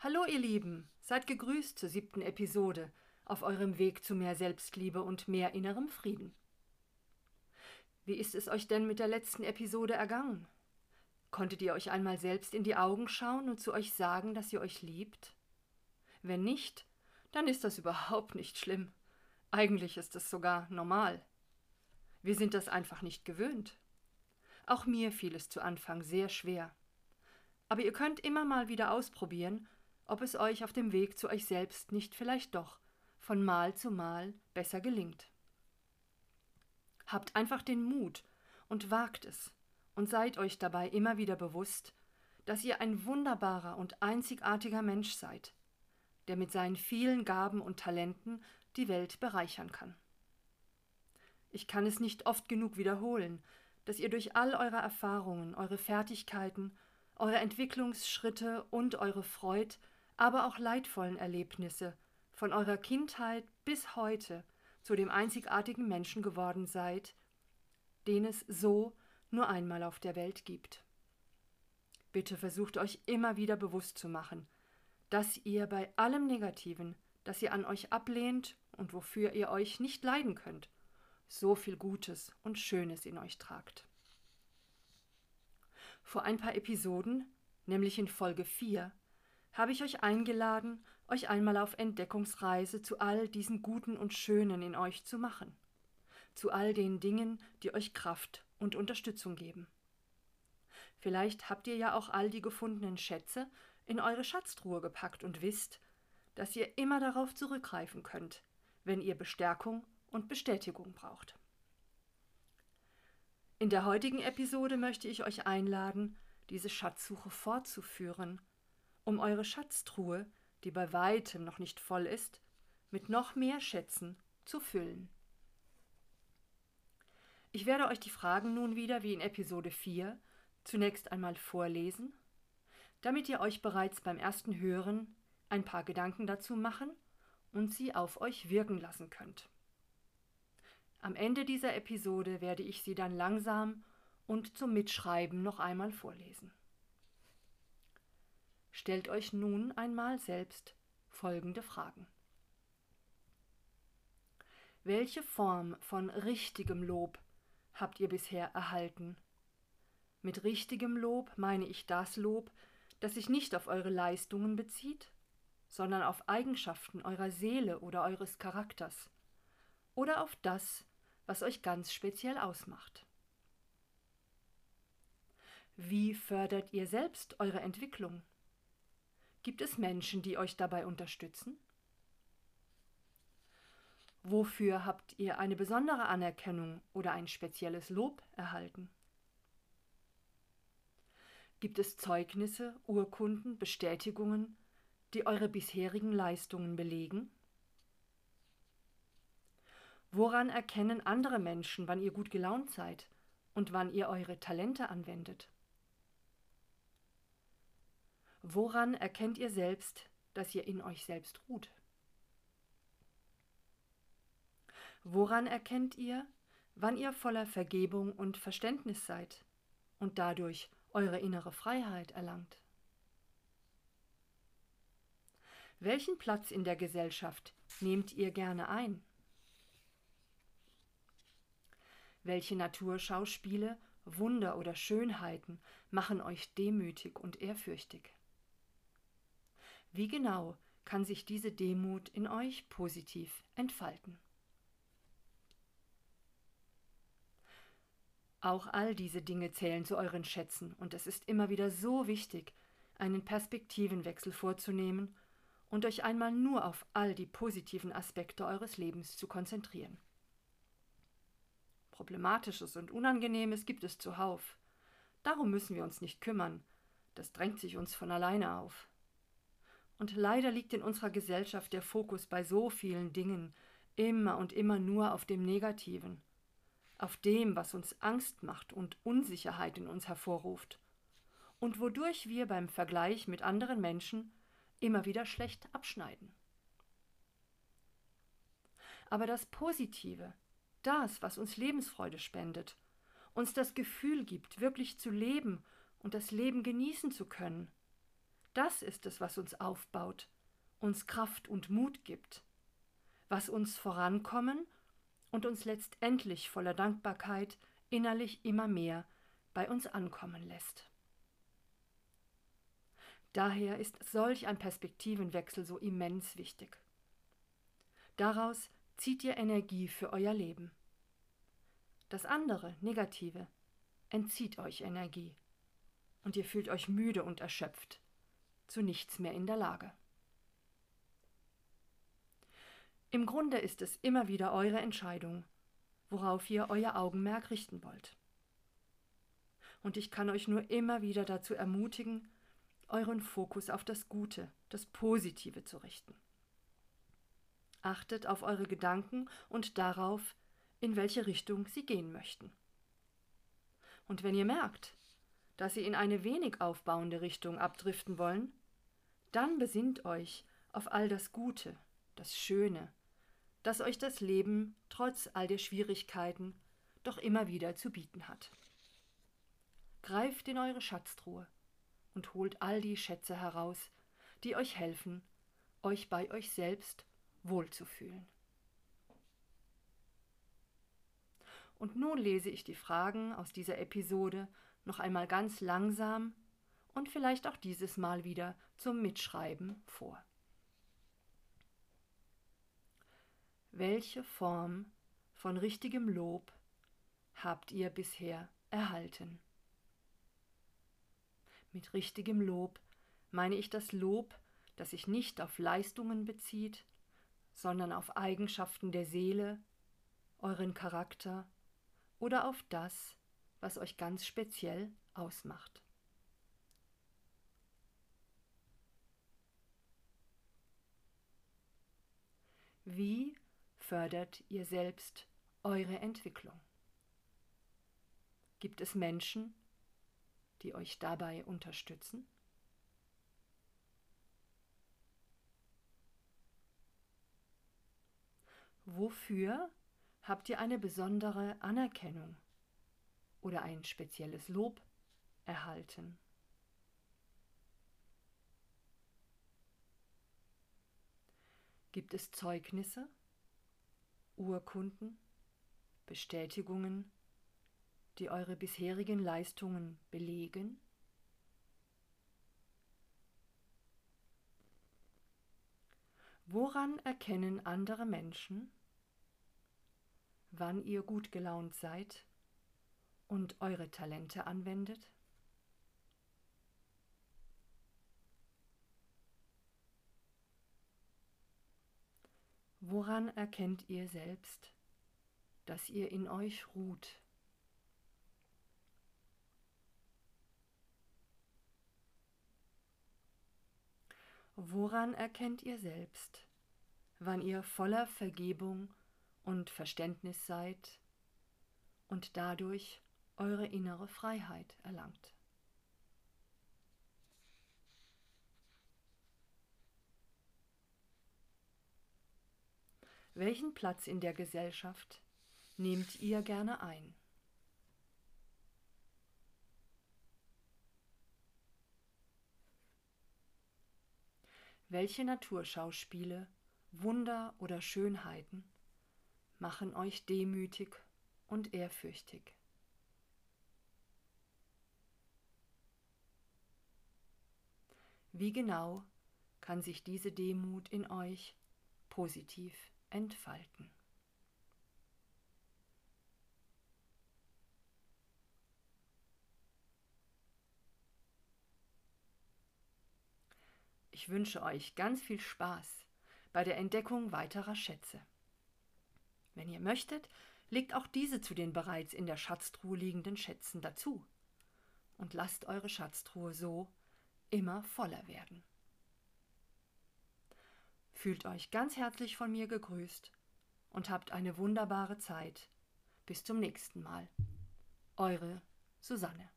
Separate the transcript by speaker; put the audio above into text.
Speaker 1: Hallo ihr Lieben, seid gegrüßt zur siebten Episode auf eurem Weg zu mehr Selbstliebe und mehr innerem Frieden. Wie ist es euch denn mit der letzten Episode ergangen? Konntet ihr euch einmal selbst in die Augen schauen und zu euch sagen, dass ihr euch liebt? Wenn nicht, dann ist das überhaupt nicht schlimm. Eigentlich ist es sogar normal. Wir sind das einfach nicht gewöhnt. Auch mir fiel es zu Anfang sehr schwer. Aber ihr könnt immer mal wieder ausprobieren, ob es euch auf dem Weg zu euch selbst nicht vielleicht doch von Mal zu Mal besser gelingt. Habt einfach den Mut und wagt es und seid euch dabei immer wieder bewusst, dass ihr ein wunderbarer und einzigartiger Mensch seid, der mit seinen vielen Gaben und Talenten die Welt bereichern kann. Ich kann es nicht oft genug wiederholen, dass ihr durch all eure Erfahrungen, eure Fertigkeiten, eure Entwicklungsschritte und eure Freud, aber auch leidvollen Erlebnisse von eurer Kindheit bis heute zu dem einzigartigen Menschen geworden seid, den es so nur einmal auf der Welt gibt. Bitte versucht euch immer wieder bewusst zu machen, dass ihr bei allem Negativen, das ihr an euch ablehnt und wofür ihr euch nicht leiden könnt, so viel Gutes und Schönes in euch tragt. Vor ein paar Episoden, nämlich in Folge 4, habe ich euch eingeladen, euch einmal auf Entdeckungsreise zu all diesen Guten und Schönen in euch zu machen, zu all den Dingen, die euch Kraft und Unterstützung geben. Vielleicht habt ihr ja auch all die gefundenen Schätze in eure Schatztruhe gepackt und wisst, dass ihr immer darauf zurückgreifen könnt, wenn ihr Bestärkung und Bestätigung braucht. In der heutigen Episode möchte ich euch einladen, diese Schatzsuche fortzuführen, um eure Schatztruhe, die bei weitem noch nicht voll ist, mit noch mehr Schätzen zu füllen. Ich werde euch die Fragen nun wieder wie in Episode 4 zunächst einmal vorlesen, damit ihr euch bereits beim ersten Hören ein paar Gedanken dazu machen und sie auf euch wirken lassen könnt. Am Ende dieser Episode werde ich sie dann langsam und zum Mitschreiben noch einmal vorlesen. Stellt euch nun einmal selbst folgende Fragen. Welche Form von richtigem Lob habt ihr bisher erhalten? Mit richtigem Lob meine ich das Lob, das sich nicht auf eure Leistungen bezieht, sondern auf Eigenschaften eurer Seele oder eures Charakters oder auf das, was euch ganz speziell ausmacht. Wie fördert ihr selbst eure Entwicklung? Gibt es Menschen, die euch dabei unterstützen? Wofür habt ihr eine besondere Anerkennung oder ein spezielles Lob erhalten? Gibt es Zeugnisse, Urkunden, Bestätigungen, die eure bisherigen Leistungen belegen? Woran erkennen andere Menschen, wann ihr gut gelaunt seid und wann ihr eure Talente anwendet? Woran erkennt ihr selbst, dass ihr in euch selbst ruht? Woran erkennt ihr, wann ihr voller Vergebung und Verständnis seid und dadurch eure innere Freiheit erlangt? Welchen Platz in der Gesellschaft nehmt ihr gerne ein? Welche Naturschauspiele, Wunder oder Schönheiten machen euch demütig und ehrfürchtig? Wie genau kann sich diese Demut in euch positiv entfalten? Auch all diese Dinge zählen zu euren Schätzen, und es ist immer wieder so wichtig, einen Perspektivenwechsel vorzunehmen und euch einmal nur auf all die positiven Aspekte eures Lebens zu konzentrieren. Problematisches und Unangenehmes gibt es zuhauf. Darum müssen wir uns nicht kümmern, das drängt sich uns von alleine auf. Und leider liegt in unserer Gesellschaft der Fokus bei so vielen Dingen immer und immer nur auf dem Negativen, auf dem, was uns Angst macht und Unsicherheit in uns hervorruft, und wodurch wir beim Vergleich mit anderen Menschen immer wieder schlecht abschneiden. Aber das Positive, das, was uns Lebensfreude spendet, uns das Gefühl gibt, wirklich zu leben und das Leben genießen zu können, Das ist es, was uns aufbaut, uns Kraft und Mut gibt, was uns vorankommen und uns letztendlich voller Dankbarkeit innerlich immer mehr bei uns ankommen lässt. Daher ist solch ein Perspektivenwechsel so immens wichtig. Daraus zieht ihr Energie für euer Leben. Das andere, Negative, entzieht euch Energie und ihr fühlt euch müde und erschöpft, zu nichts mehr in der Lage. Im Grunde ist es immer wieder eure Entscheidung, worauf ihr euer Augenmerk richten wollt. Und ich kann euch nur immer wieder dazu ermutigen, euren Fokus auf das Gute, das Positive zu richten. Achtet auf eure Gedanken und darauf, in welche Richtung sie gehen möchten. Und wenn ihr merkt, dass sie in eine wenig aufbauende Richtung abdriften wollen, dann besinnt euch auf all das Gute, das Schöne, das euch das Leben trotz all der Schwierigkeiten doch immer wieder zu bieten hat. Greift in eure Schatztruhe und holt all die Schätze heraus, die euch helfen, euch bei euch selbst wohlzufühlen. Und nun lese ich die Fragen aus dieser Episode noch einmal ganz langsam und vielleicht auch dieses Mal wieder zum Mitschreiben vor. Welche Form von richtigem Lob habt ihr bisher erhalten? Mit richtigem Lob meine ich das Lob, das sich nicht auf Leistungen bezieht, sondern auf Eigenschaften der Seele, euren Charakter oder auf das, was euch ganz speziell ausmacht. Wie fördert ihr selbst eure Entwicklung? Gibt es Menschen, die euch dabei unterstützen? Wofür habt ihr eine besondere Anerkennung oder ein spezielles Lob erhalten? Gibt es Zeugnisse, Urkunden, Bestätigungen, die eure bisherigen Leistungen belegen? Woran erkennen andere Menschen, wann ihr gut gelaunt seid und eure Talente anwendet? Woran erkennt ihr selbst, dass ihr in euch ruht? Woran erkennt ihr selbst, wann ihr voller Vergebung und Verständnis seid und dadurch eure innere Freiheit erlangt. Welchen Platz in der Gesellschaft nehmt ihr gerne ein? Welche Naturschauspiele, Wunder oder Schönheiten machen euch demütig und ehrfürchtig. Wie genau kann sich diese Demut in euch positiv entfalten? Ich wünsche euch ganz viel Spaß bei der Entdeckung weiterer Schätze. Wenn ihr möchtet, legt auch diese zu den bereits in der Schatztruhe liegenden Schätzen dazu und lasst eure Schatztruhe so immer voller werden. Fühlt euch ganz herzlich von mir gegrüßt und habt eine wunderbare Zeit. Bis zum nächsten Mal. Eure Susanne.